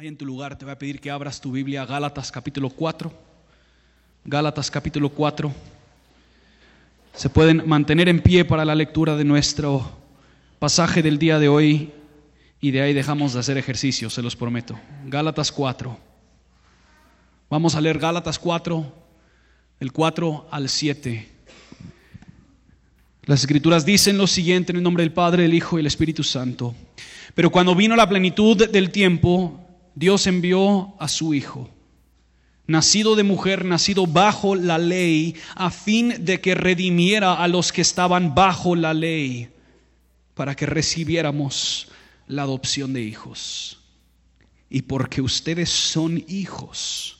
Ahí en tu lugar te voy a pedir que abras tu Biblia Gálatas capítulo 4. Gálatas capítulo 4. Se pueden mantener en pie para la lectura de nuestro pasaje del día de hoy y de ahí dejamos de hacer ejercicio, se los prometo. Gálatas 4. Vamos a leer Gálatas 4, del 4 al 7. Las escrituras dicen lo siguiente en el nombre del Padre, el Hijo y el Espíritu Santo. Pero cuando vino la plenitud del tiempo, Dios envió a su Hijo, nacido de mujer, nacido bajo la ley, a fin de que redimiera a los que estaban bajo la ley, para que recibiéramos la adopción de hijos. Y porque ustedes son hijos,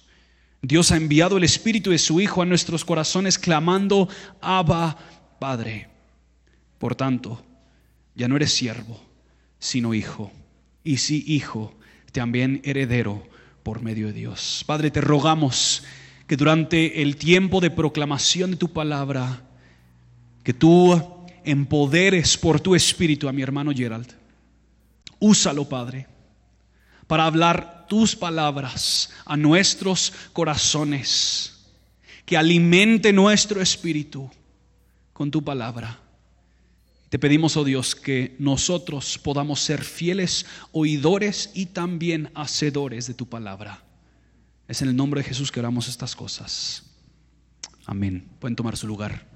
Dios ha enviado el Espíritu de su Hijo a nuestros corazones, clamando, Abba, Padre. Por tanto, ya no eres siervo, sino hijo. Y si hijo, también heredero por medio de Dios. Padre, te rogamos que durante el tiempo de proclamación de tu palabra, que tú empoderes por tu espíritu a mi hermano Gerald. Úsalo, Padre, para hablar tus palabras a nuestros corazones, que alimente nuestro espíritu con tu palabra te pedimos, oh Dios, que nosotros podamos ser fieles oidores y también hacedores de tu palabra. Es en el nombre de Jesús que oramos estas cosas. Amén. Pueden tomar su lugar.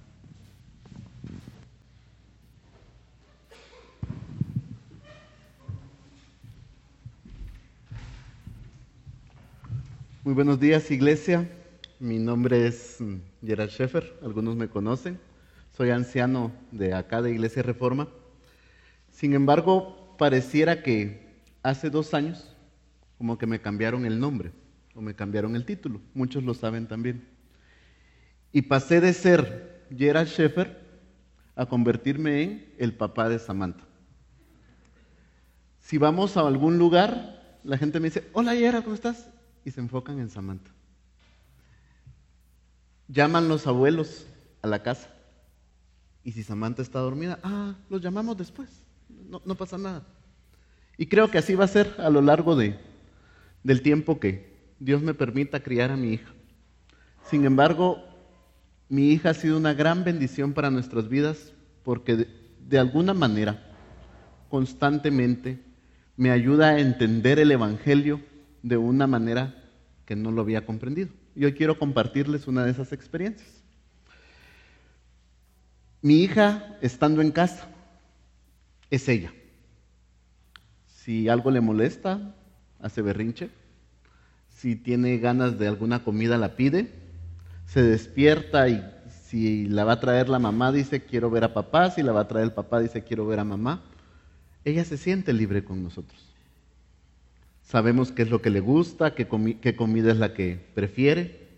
Muy buenos días, iglesia. Mi nombre es Gerard Schaeffer, algunos me conocen soy anciano de acá de Iglesia Reforma. Sin embargo, pareciera que hace dos años como que me cambiaron el nombre o me cambiaron el título. Muchos lo saben también. Y pasé de ser Gerald Schaeffer a convertirme en el papá de Samantha. Si vamos a algún lugar, la gente me dice, hola Gerald, ¿cómo estás? Y se enfocan en Samantha. Llaman los abuelos a la casa y si Samantha está dormida, ah, los llamamos después. No, pasa nada. Y creo que así va a ser a lo largo de, del tiempo que Dios me permita criar a mi hija. Sin embargo, mi hija ha sido una gran bendición para nuestras vidas porque de alguna manera, constantemente, me ayuda a entender el Evangelio de una manera que no lo había comprendido. Y hoy quiero compartirles una de esas experiencias. Mi hija, estando en casa, es ella. Si algo le molesta, hace berrinche. Si tiene ganas de alguna comida, la pide. Se despierta y si la va a traer la mamá, dice quiero ver a papá. Si la va a traer el papá, dice quiero ver a mamá. Ella se siente libre con nosotros. Sabemos qué es lo que le gusta, qué, qué comida es la que prefiere.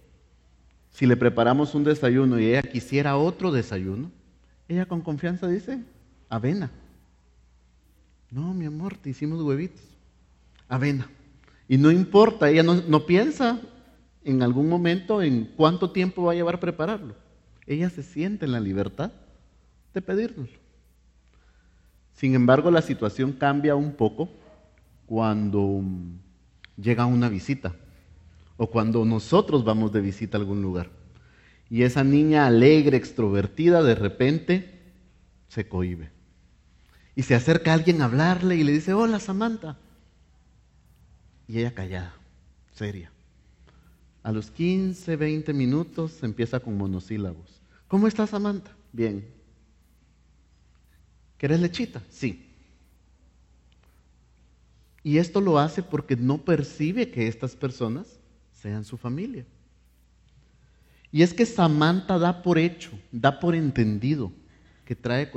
Si le preparamos un desayuno y ella quisiera otro desayuno, ella con confianza dice, avena. No, mi amor, te hicimos huevitos. Avena. Y no importa, ella no, piensa en algún momento en cuánto tiempo va a llevar prepararlo. Ella se siente en la libertad de pedírnoslo. Sin embargo, la situación cambia un poco cuando llega una visita o cuando nosotros vamos de visita a algún lugar. Y esa niña alegre, extrovertida, de repente se cohibe. Y se acerca a alguien a hablarle y le dice, hola Samantha. Y ella callada, seria. A los 15, 20 minutos empieza con monosílabos. ¿Cómo está Samantha? Bien. ¿Querés lechita? Sí. Y esto lo hace porque no percibe que estas personas sean su familia. Y es que Samantha da por hecho, da por entendido que, trae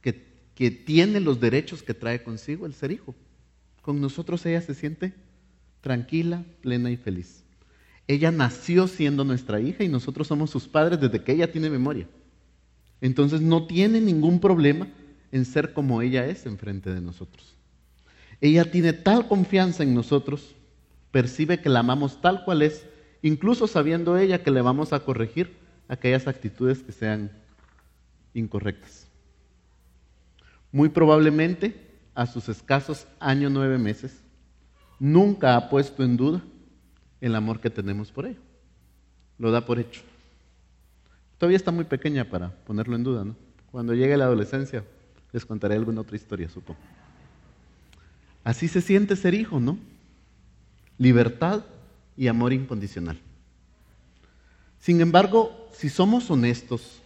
que, que tiene los derechos que trae consigo el ser hijo. Con nosotros ella se siente tranquila, plena y feliz. Ella nació siendo nuestra hija y nosotros somos sus padres desde que ella tiene memoria. Entonces no tiene ningún problema en ser como ella es enfrente de nosotros. Ella tiene tal confianza en nosotros, percibe que la amamos tal cual es incluso sabiendo ella que le vamos a corregir aquellas actitudes que sean incorrectas. Muy probablemente a sus escasos años nueve meses, nunca ha puesto en duda el amor que tenemos por ella. Lo da por hecho. Todavía está muy pequeña para ponerlo en duda, ¿no? Cuando llegue la adolescencia, les contaré alguna otra historia, supongo. Así se siente ser hijo, ¿no? Libertad y amor incondicional. Sin embargo, si somos honestos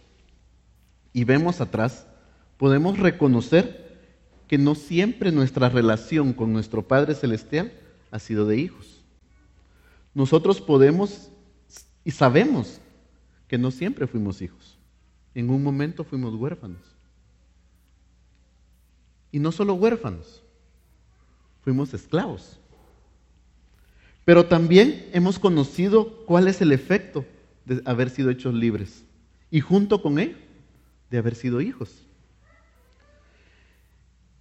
y vemos atrás, podemos reconocer que no siempre nuestra relación con nuestro Padre Celestial ha sido de hijos. Nosotros podemos y sabemos que no siempre fuimos hijos. En un momento fuimos huérfanos. Y no solo huérfanos, fuimos esclavos. Pero también hemos conocido cuál es el efecto de haber sido hechos libres. Y junto con él, de haber sido hijos.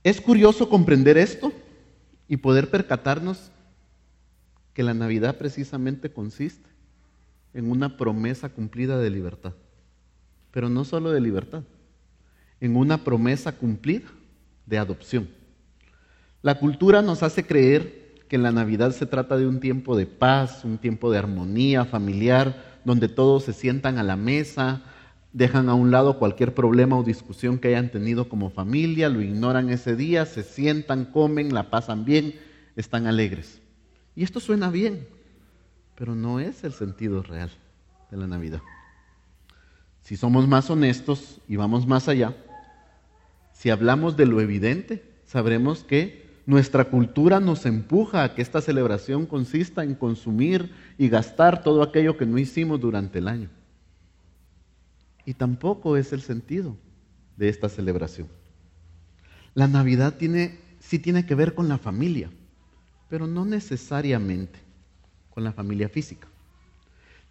Es curioso comprender esto y poder percatarnos que la Navidad precisamente consiste en una promesa cumplida de libertad. Pero no solo de libertad, en una promesa cumplida de adopción. La cultura nos hace creer que la Navidad se trata de un tiempo de paz, un tiempo de armonía familiar, donde todos se sientan a la mesa, dejan a un lado cualquier problema o discusión que hayan tenido como familia, lo ignoran ese día, se sientan, comen, la pasan bien, están alegres. Y esto suena bien, pero no es el sentido real de la Navidad. Si somos más honestos y vamos más allá, si hablamos de lo evidente, sabremos que nuestra cultura nos empuja a que esta celebración consista en consumir y gastar todo aquello que no hicimos durante el año. Y tampoco es el sentido de esta celebración. La Navidad tiene, sí tiene que ver con la familia, pero no necesariamente con la familia física.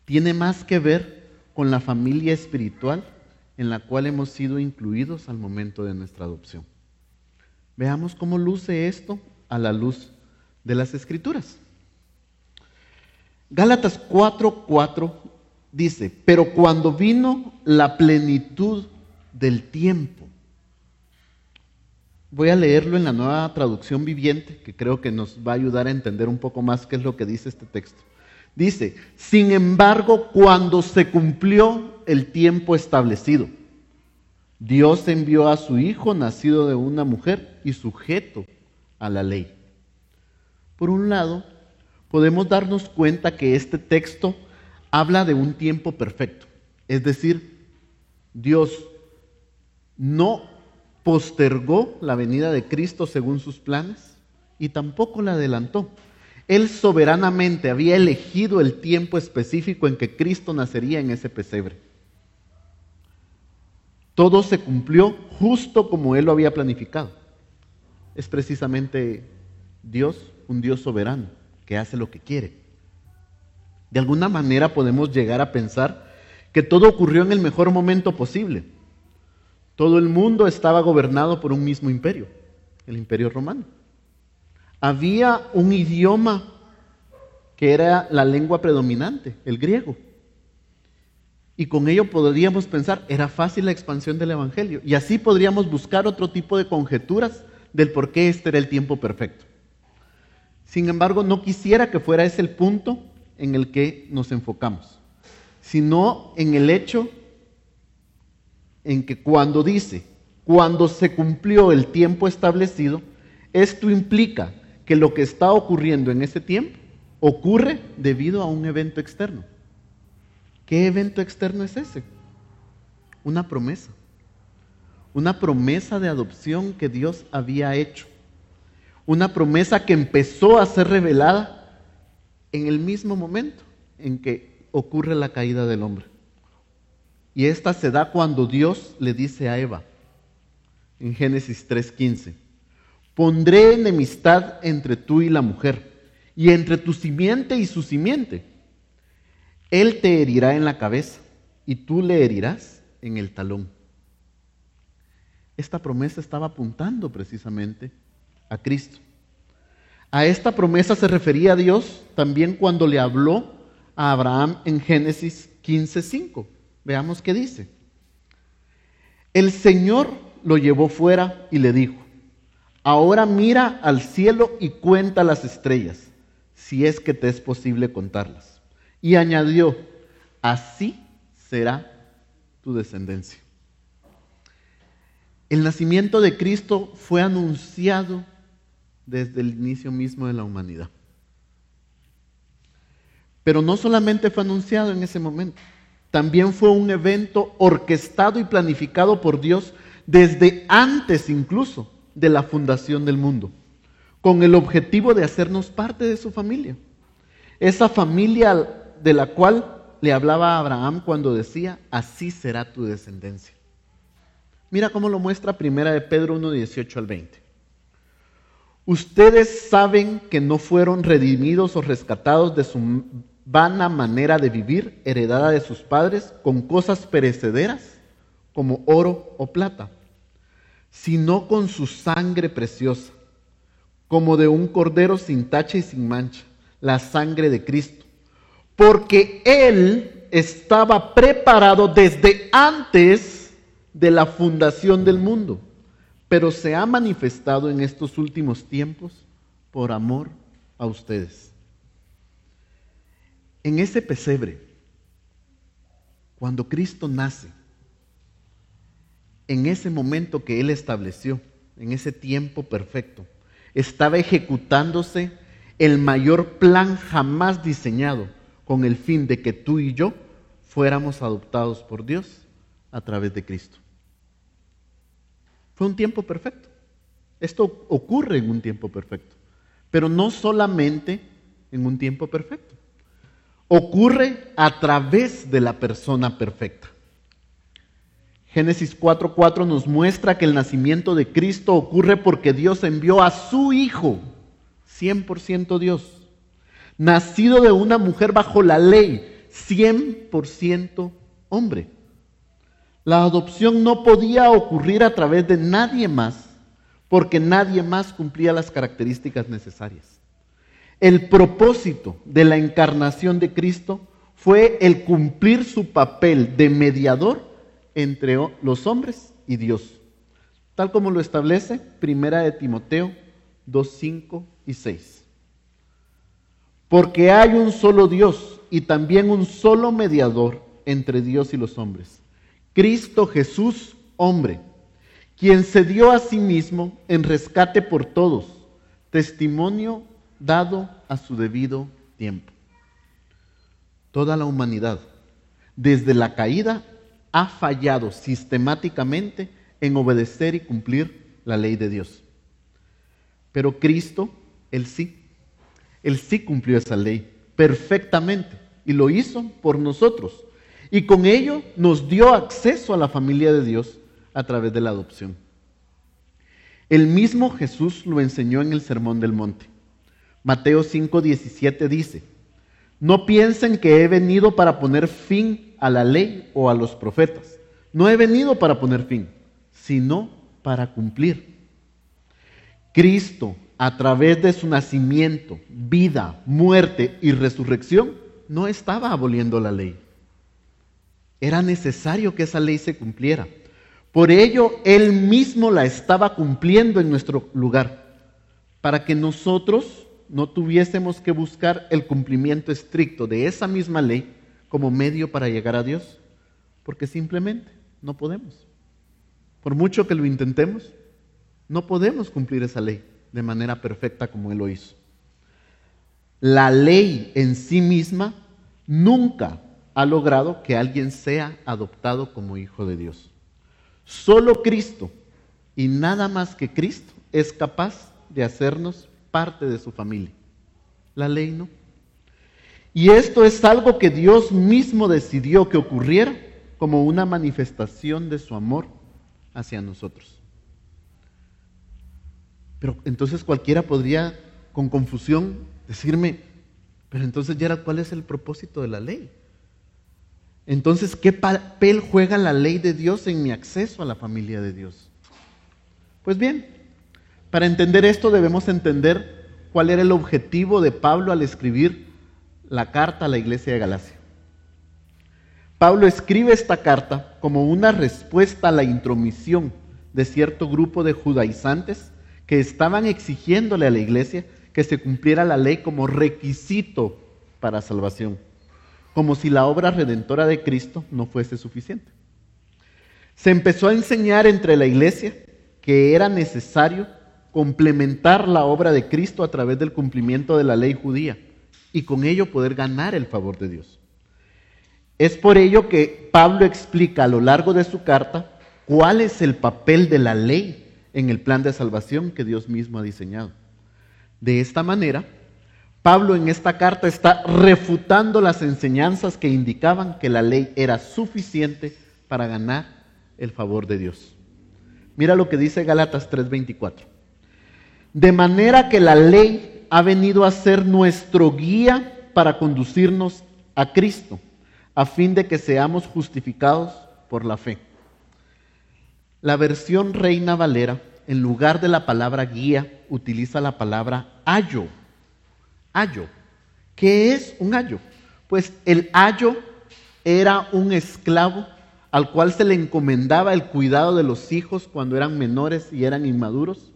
Tiene más que ver con la familia espiritual en la cual hemos sido incluidos al momento de nuestra adopción. Veamos cómo luce esto a la luz de las escrituras. Gálatas 4:4 dice, pero cuando vino la plenitud del tiempo, voy a leerlo en la nueva traducción viviente, que creo que nos va a ayudar a entender un poco más qué es lo que dice este texto. Dice, sin embargo, cuando se cumplió el tiempo establecido, Dios envió a su Hijo nacido de una mujer y sujeto a la ley. Por un lado, podemos darnos cuenta que este texto habla de un tiempo perfecto. Es decir, Dios no postergó la venida de Cristo según sus planes y tampoco la adelantó. Él soberanamente había elegido el tiempo específico en que Cristo nacería en ese pesebre. Todo se cumplió justo como Él lo había planificado. Es precisamente Dios, un Dios soberano, que hace lo que quiere. De alguna manera podemos llegar a pensar que todo ocurrió en el mejor momento posible. Todo el mundo estaba gobernado por un mismo imperio, el imperio romano. Había un idioma que era la lengua predominante, el griego. Y con ello podríamos pensar, era fácil la expansión del Evangelio. Y así podríamos buscar otro tipo de conjeturas del por qué este era el tiempo perfecto. Sin embargo, no quisiera que fuera ese el punto en el que nos enfocamos, sino en el hecho en que cuando dice, cuando se cumplió el tiempo establecido, esto implica que lo que está ocurriendo en ese tiempo ocurre debido a un evento externo. ¿Qué evento externo es ese? Una promesa. Una promesa de adopción que Dios había hecho. Una promesa que empezó a ser revelada en el mismo momento en que ocurre la caída del hombre. Y esta se da cuando Dios le dice a Eva, en Génesis 3:15, pondré enemistad entre tú y la mujer, y entre tu simiente y su simiente. Él te herirá en la cabeza, y tú le herirás en el talón. Esta promesa estaba apuntando precisamente a Cristo. A esta promesa se refería Dios también cuando le habló a Abraham en Génesis 15:5. Veamos qué dice. El Señor lo llevó fuera y le dijo, ahora mira al cielo y cuenta las estrellas, si es que te es posible contarlas. Y añadió, así será tu descendencia. El nacimiento de Cristo fue anunciado desde el inicio mismo de la humanidad. Pero no solamente fue anunciado en ese momento, también fue un evento orquestado y planificado por Dios desde antes incluso de la fundación del mundo, con el objetivo de hacernos parte de su familia. Esa familia de la cual le hablaba a Abraham cuando decía, así será tu descendencia. Mira cómo lo muestra primera de Pedro 1, 18 al 20. Ustedes saben que no fueron redimidos o rescatados de su vana manera de vivir heredada de sus padres con cosas perecederas como oro o plata, sino con su sangre preciosa, como de un cordero sin tacha y sin mancha, la sangre de Cristo, porque Él estaba preparado desde antes de la fundación del mundo, pero se ha manifestado en estos últimos tiempos por amor a ustedes. En ese pesebre, cuando Cristo nace, en ese momento que Él estableció, en ese tiempo perfecto, estaba ejecutándose el mayor plan jamás diseñado con el fin de que tú y yo fuéramos adoptados por Dios a través de Cristo. Fue un tiempo perfecto. Esto ocurre en un tiempo perfecto, pero no solamente en un tiempo perfecto ocurre a través de la persona perfecta. Génesis 4:4 nos muestra que el nacimiento de Cristo ocurre porque Dios envió a su Hijo, 100% Dios, nacido de una mujer bajo la ley, 100% hombre. La adopción no podía ocurrir a través de nadie más, porque nadie más cumplía las características necesarias. El propósito de la encarnación de Cristo fue el cumplir su papel de mediador entre los hombres y Dios, tal como lo establece Primera de Timoteo 2, 5 y 6. Porque hay un solo Dios y también un solo mediador entre Dios y los hombres, Cristo Jesús, hombre, quien se dio a sí mismo en rescate por todos, testimonio dado a su debido tiempo. Toda la humanidad, desde la caída, ha fallado sistemáticamente en obedecer y cumplir la ley de Dios. Pero Cristo, Él sí, Él sí cumplió esa ley perfectamente y lo hizo por nosotros. Y con ello nos dio acceso a la familia de Dios a través de la adopción. El mismo Jesús lo enseñó en el Sermón del Monte. Mateo 5:17 dice, no piensen que he venido para poner fin a la ley o a los profetas. No he venido para poner fin, sino para cumplir. Cristo, a través de su nacimiento, vida, muerte y resurrección, no estaba aboliendo la ley. Era necesario que esa ley se cumpliera. Por ello, Él mismo la estaba cumpliendo en nuestro lugar, para que nosotros no tuviésemos que buscar el cumplimiento estricto de esa misma ley como medio para llegar a Dios, porque simplemente no podemos. Por mucho que lo intentemos, no podemos cumplir esa ley de manera perfecta como Él lo hizo. La ley en sí misma nunca ha logrado que alguien sea adoptado como hijo de Dios. Solo Cristo y nada más que Cristo es capaz de hacernos parte de su familia. La ley no. Y esto es algo que Dios mismo decidió que ocurriera como una manifestación de su amor hacia nosotros. Pero entonces cualquiera podría con confusión decirme, pero entonces ya ¿cuál es el propósito de la ley? Entonces, ¿qué papel juega la ley de Dios en mi acceso a la familia de Dios? Pues bien, para entender esto debemos entender cuál era el objetivo de Pablo al escribir la carta a la iglesia de Galacia. Pablo escribe esta carta como una respuesta a la intromisión de cierto grupo de judaizantes que estaban exigiéndole a la iglesia que se cumpliera la ley como requisito para salvación, como si la obra redentora de Cristo no fuese suficiente. Se empezó a enseñar entre la iglesia que era necesario complementar la obra de Cristo a través del cumplimiento de la ley judía y con ello poder ganar el favor de Dios. Es por ello que Pablo explica a lo largo de su carta cuál es el papel de la ley en el plan de salvación que Dios mismo ha diseñado. De esta manera, Pablo en esta carta está refutando las enseñanzas que indicaban que la ley era suficiente para ganar el favor de Dios. Mira lo que dice Gálatas 3:24. De manera que la ley ha venido a ser nuestro guía para conducirnos a Cristo, a fin de que seamos justificados por la fe. La versión Reina Valera, en lugar de la palabra guía, utiliza la palabra ayo. Ayo. ¿Qué es un ayo? Pues el ayo era un esclavo al cual se le encomendaba el cuidado de los hijos cuando eran menores y eran inmaduros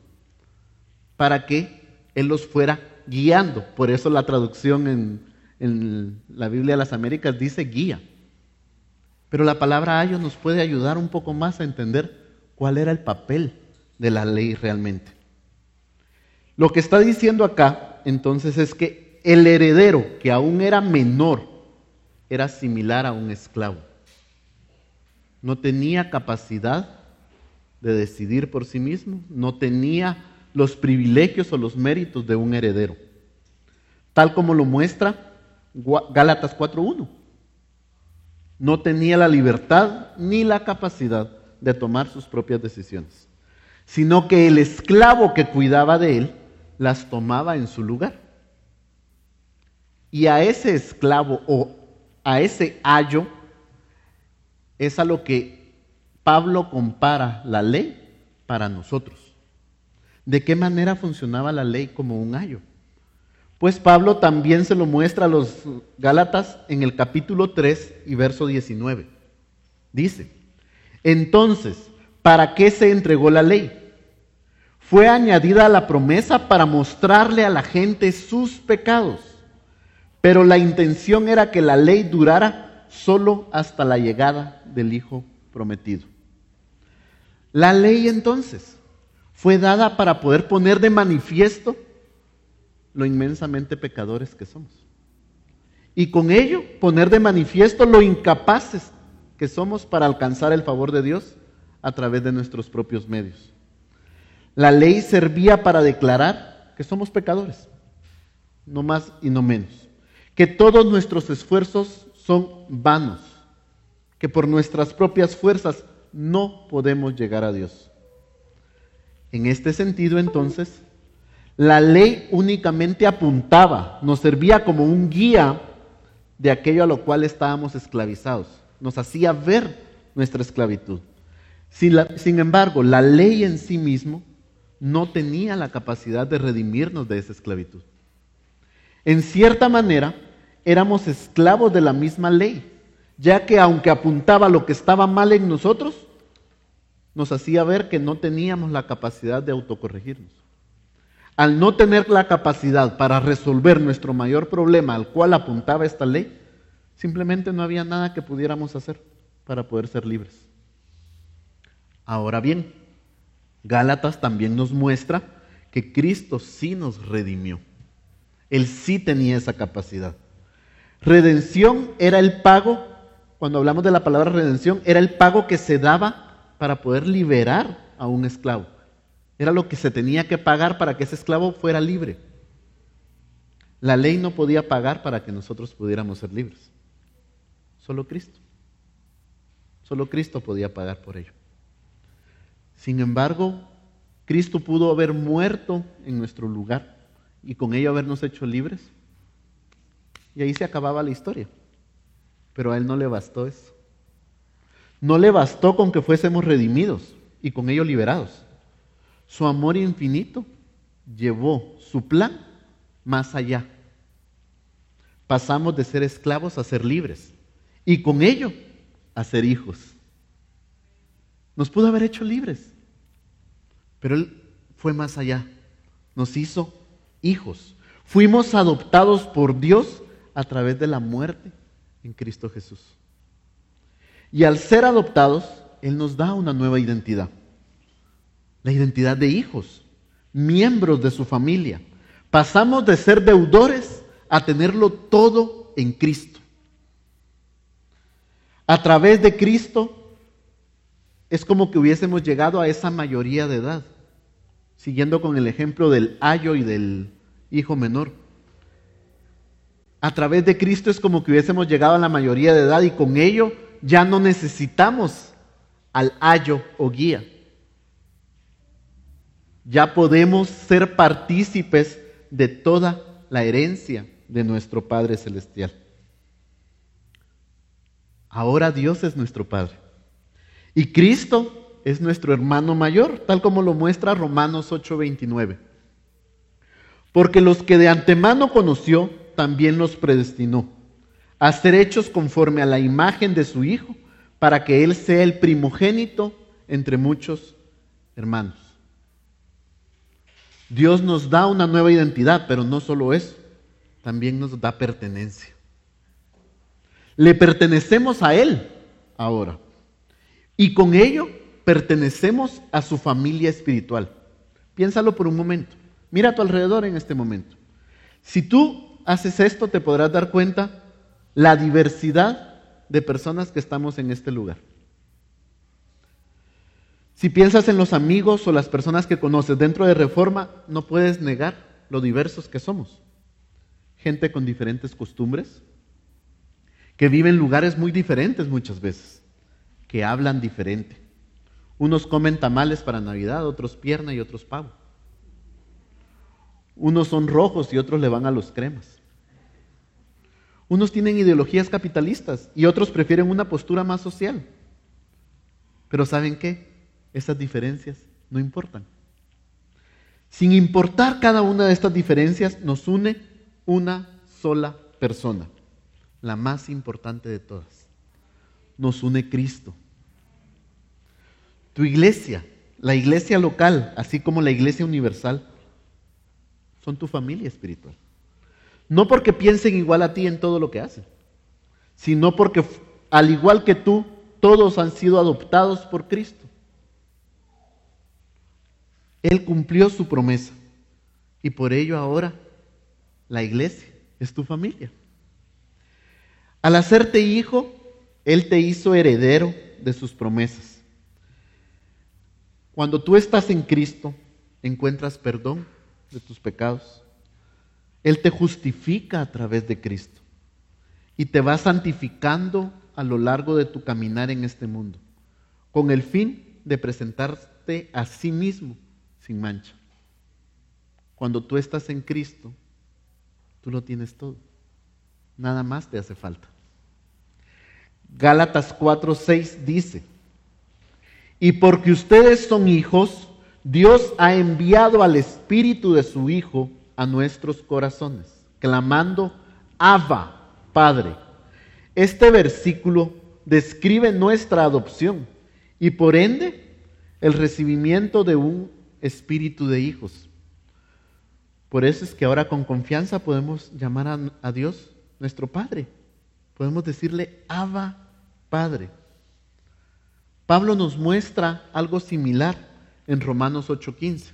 para que Él los fuera guiando. Por eso la traducción en, en la Biblia de las Américas dice guía. Pero la palabra ayo nos puede ayudar un poco más a entender cuál era el papel de la ley realmente. Lo que está diciendo acá entonces es que el heredero, que aún era menor, era similar a un esclavo. No tenía capacidad de decidir por sí mismo, no tenía los privilegios o los méritos de un heredero, tal como lo muestra Gálatas 4.1. No tenía la libertad ni la capacidad de tomar sus propias decisiones, sino que el esclavo que cuidaba de él las tomaba en su lugar. Y a ese esclavo o a ese ayo es a lo que Pablo compara la ley para nosotros. ¿De qué manera funcionaba la ley como un ayo? Pues Pablo también se lo muestra a los Gálatas en el capítulo 3 y verso 19. Dice, entonces, ¿para qué se entregó la ley? Fue añadida la promesa para mostrarle a la gente sus pecados, pero la intención era que la ley durara solo hasta la llegada del Hijo prometido. La ley entonces fue dada para poder poner de manifiesto lo inmensamente pecadores que somos. Y con ello poner de manifiesto lo incapaces que somos para alcanzar el favor de Dios a través de nuestros propios medios. La ley servía para declarar que somos pecadores, no más y no menos. Que todos nuestros esfuerzos son vanos, que por nuestras propias fuerzas no podemos llegar a Dios. En este sentido, entonces, la ley únicamente apuntaba, nos servía como un guía de aquello a lo cual estábamos esclavizados. Nos hacía ver nuestra esclavitud. Sin, embargo, la ley en sí mismo no tenía la capacidad de redimirnos de esa esclavitud. En cierta manera, éramos esclavos de la misma ley, ya que aunque apuntaba lo que estaba mal en nosotros, nos hacía ver que no teníamos la capacidad de autocorregirnos. Al no tener la capacidad para resolver nuestro mayor problema al cual apuntaba esta ley, simplemente no había nada que pudiéramos hacer para poder ser libres. Ahora bien, Gálatas también nos muestra que Cristo sí nos redimió. Él sí tenía esa capacidad. Redención era el pago, cuando hablamos de la palabra redención, era el pago que se daba para poder liberar a un esclavo. Era lo que se tenía que pagar para que ese esclavo fuera libre. La ley no podía pagar para que nosotros pudiéramos ser libres. Solo Cristo. Solo Cristo podía pagar por ello. Sin embargo, Cristo pudo haber muerto en nuestro lugar y con ello habernos hecho libres. Y ahí se acababa la historia. Pero a Él no le bastó eso. No le bastó con que fuésemos redimidos y con ello liberados. Su amor infinito llevó su plan más allá. Pasamos de ser esclavos a ser libres y con ello a ser hijos. Nos pudo haber hecho libres, pero Él fue más allá. Nos hizo hijos. Fuimos adoptados por Dios a través de la muerte en Cristo Jesús. Y al ser adoptados, Él nos da una nueva identidad. La identidad de hijos, miembros de su familia. Pasamos de ser deudores a tenerlo todo en Cristo. A través de Cristo es como que hubiésemos llegado a esa mayoría de edad, siguiendo con el ejemplo del ayo y del hijo menor. A través de Cristo es como que hubiésemos llegado a la mayoría de edad y con ello ya no necesitamos al ayo o guía. Ya podemos ser partícipes de toda la herencia de nuestro Padre Celestial. Ahora Dios es nuestro Padre. Y Cristo es nuestro hermano mayor, tal como lo muestra Romanos 8:29. Porque los que de antemano conoció, también los predestinó a ser hechos conforme a la imagen de su Hijo, para que Él sea el primogénito entre muchos hermanos. Dios nos da una nueva identidad, pero no solo eso, también nos da pertenencia. Le pertenecemos a Él ahora. Y con ello pertenecemos a su familia espiritual. Piénsalo por un momento. Mira a tu alrededor en este momento. Si tú haces esto, te podrás dar cuenta la diversidad de personas que estamos en este lugar. Si piensas en los amigos o las personas que conoces dentro de Reforma, no puedes negar lo diversos que somos. Gente con diferentes costumbres, que viven en lugares muy diferentes muchas veces, que hablan diferente. Unos comen tamales para Navidad, otros pierna y otros pavo. Unos son rojos y otros le van a los cremas. Unos tienen ideologías capitalistas y otros prefieren una postura más social. Pero ¿saben qué? Esas diferencias no importan. Sin importar cada una de estas diferencias, nos une una sola persona, la más importante de todas. Nos une Cristo. Tu iglesia, la iglesia local, así como la iglesia universal, son tu familia espiritual. No porque piensen igual a ti en todo lo que hacen, sino porque al igual que tú, todos han sido adoptados por Cristo. Él cumplió su promesa y por ello ahora la iglesia es tu familia. Al hacerte hijo, Él te hizo heredero de sus promesas. Cuando tú estás en Cristo, encuentras perdón de tus pecados él te justifica a través de Cristo y te va santificando a lo largo de tu caminar en este mundo, con el fin de presentarte a sí mismo sin mancha. Cuando tú estás en Cristo, tú lo tienes todo. Nada más te hace falta. Gálatas 4:6 dice, y porque ustedes son hijos, Dios ha enviado al Espíritu de su Hijo a nuestros corazones, clamando, Abba, Padre. Este versículo describe nuestra adopción y por ende el recibimiento de un espíritu de hijos. Por eso es que ahora con confianza podemos llamar a, a Dios nuestro Padre. Podemos decirle, Abba, Padre. Pablo nos muestra algo similar en Romanos 8:15.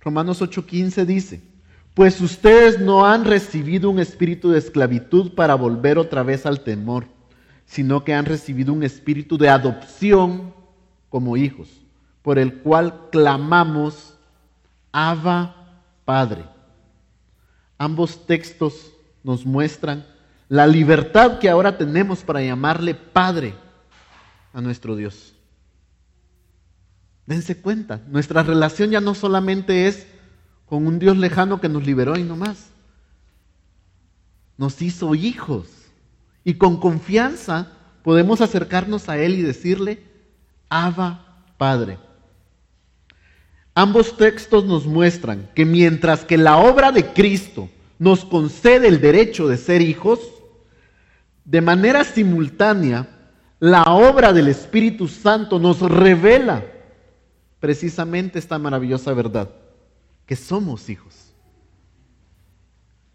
Romanos 8:15 dice, pues ustedes no han recibido un espíritu de esclavitud para volver otra vez al temor, sino que han recibido un espíritu de adopción como hijos, por el cual clamamos, Abba Padre. Ambos textos nos muestran la libertad que ahora tenemos para llamarle Padre a nuestro Dios. Dense cuenta, nuestra relación ya no solamente es con un Dios lejano que nos liberó y no más. Nos hizo hijos y con confianza podemos acercarnos a Él y decirle, Abba Padre. Ambos textos nos muestran que mientras que la obra de Cristo nos concede el derecho de ser hijos, de manera simultánea, la obra del Espíritu Santo nos revela precisamente esta maravillosa verdad, que somos hijos.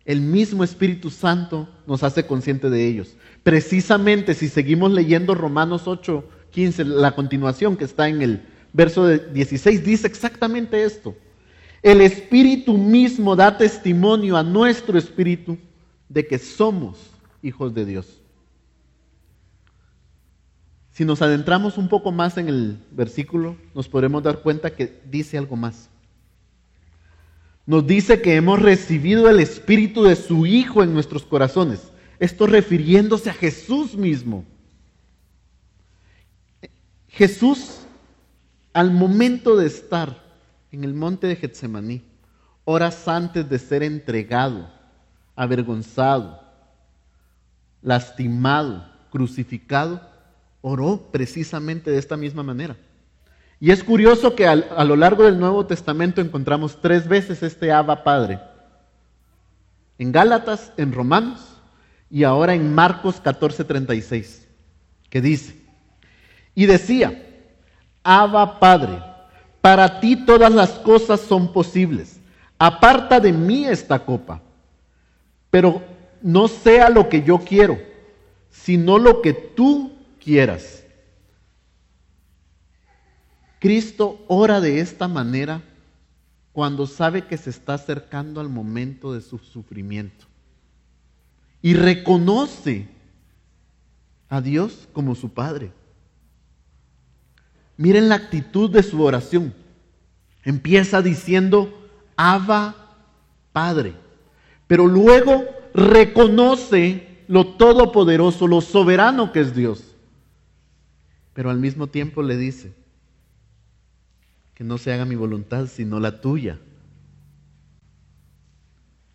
El mismo Espíritu Santo nos hace consciente de ellos. Precisamente si seguimos leyendo Romanos 8, 15, la continuación que está en el verso 16, dice exactamente esto. El Espíritu mismo da testimonio a nuestro Espíritu de que somos hijos de Dios. Si nos adentramos un poco más en el versículo, nos podremos dar cuenta que dice algo más. Nos dice que hemos recibido el Espíritu de su Hijo en nuestros corazones. Esto refiriéndose a Jesús mismo. Jesús, al momento de estar en el monte de Getsemaní, horas antes de ser entregado, avergonzado, lastimado, crucificado, oró precisamente de esta misma manera. Y es curioso que a lo largo del Nuevo Testamento encontramos tres veces este Abba Padre. En Gálatas, en Romanos y ahora en Marcos 14:36, que dice, y decía, Abba Padre, para ti todas las cosas son posibles. Aparta de mí esta copa, pero no sea lo que yo quiero, sino lo que tú quieras. Cristo ora de esta manera cuando sabe que se está acercando al momento de su sufrimiento y reconoce a Dios como su Padre. Miren la actitud de su oración. Empieza diciendo, Abba Padre. Pero luego reconoce lo todopoderoso, lo soberano que es Dios. Pero al mismo tiempo le dice, que no se haga mi voluntad sino la tuya.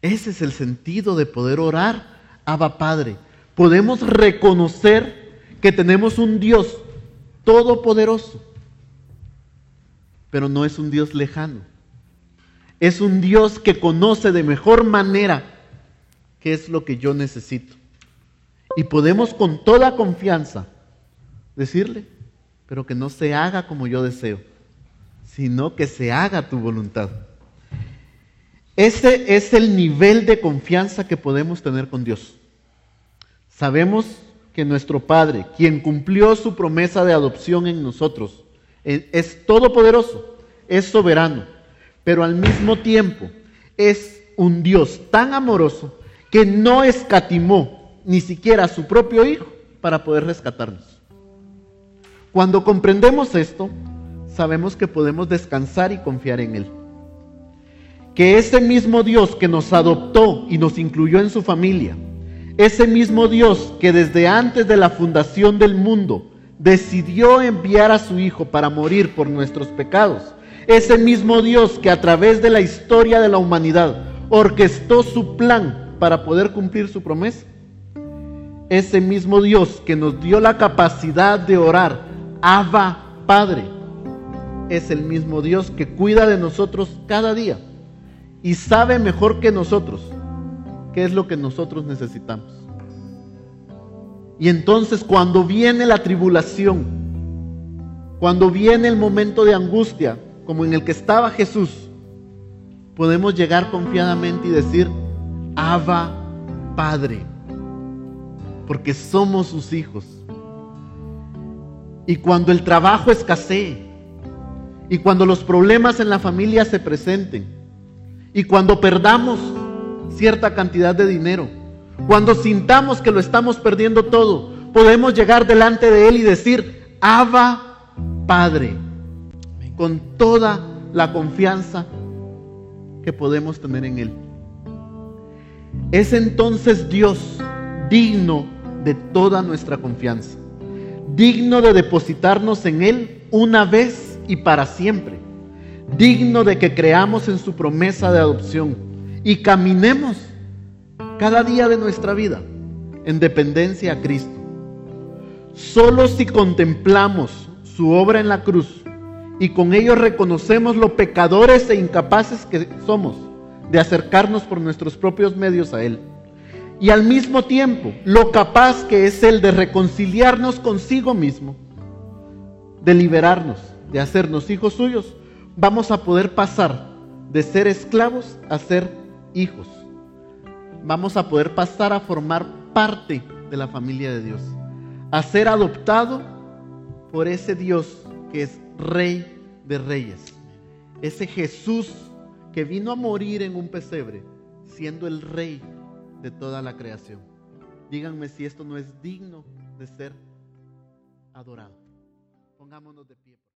Ese es el sentido de poder orar, Abba Padre. Podemos reconocer que tenemos un Dios todopoderoso pero no es un Dios lejano. Es un Dios que conoce de mejor manera qué es lo que yo necesito. Y podemos con toda confianza decirle, pero que no se haga como yo deseo, sino que se haga tu voluntad. Ese es el nivel de confianza que podemos tener con Dios. Sabemos que nuestro Padre, quien cumplió su promesa de adopción en nosotros, es todopoderoso, es soberano, pero al mismo tiempo es un Dios tan amoroso que no escatimó ni siquiera a su propio Hijo para poder rescatarnos. Cuando comprendemos esto, sabemos que podemos descansar y confiar en Él. Que ese mismo Dios que nos adoptó y nos incluyó en su familia, ese mismo Dios que desde antes de la fundación del mundo decidió enviar a su Hijo para morir por nuestros pecados, ese mismo Dios que a través de la historia de la humanidad orquestó su plan para poder cumplir su promesa, ese mismo Dios que nos dio la capacidad de orar, Abba Padre, es el mismo Dios que cuida de nosotros cada día y sabe mejor que nosotros qué es lo que nosotros necesitamos. Y entonces cuando viene la tribulación, cuando viene el momento de angustia, como en el que estaba Jesús, podemos llegar confiadamente y decir, Abba Padre, porque somos sus hijos. Y cuando el trabajo escasee, y cuando los problemas en la familia se presenten, y cuando perdamos cierta cantidad de dinero, cuando sintamos que lo estamos perdiendo todo, podemos llegar delante de Él y decir, Abba Padre, con toda la confianza que podemos tener en Él. Es entonces Dios digno de toda nuestra confianza, digno de depositarnos en Él una vez y para siempre, digno de que creamos en su promesa de adopción y caminemos cada día de nuestra vida en dependencia a Cristo. Solo si contemplamos su obra en la cruz y con ello reconocemos lo pecadores e incapaces que somos de acercarnos por nuestros propios medios a Él. Y al mismo tiempo lo capaz que es Él de reconciliarnos consigo mismo, de liberarnos, de hacernos hijos suyos, vamos a poder pasar de ser esclavos a ser hijos vamos a poder pasar a formar parte de la familia de Dios, a ser adoptado por ese Dios que es Rey de Reyes, ese Jesús que vino a morir en un pesebre, siendo el Rey de toda la creación. Díganme si esto no es digno de ser adorado. Pongámonos de.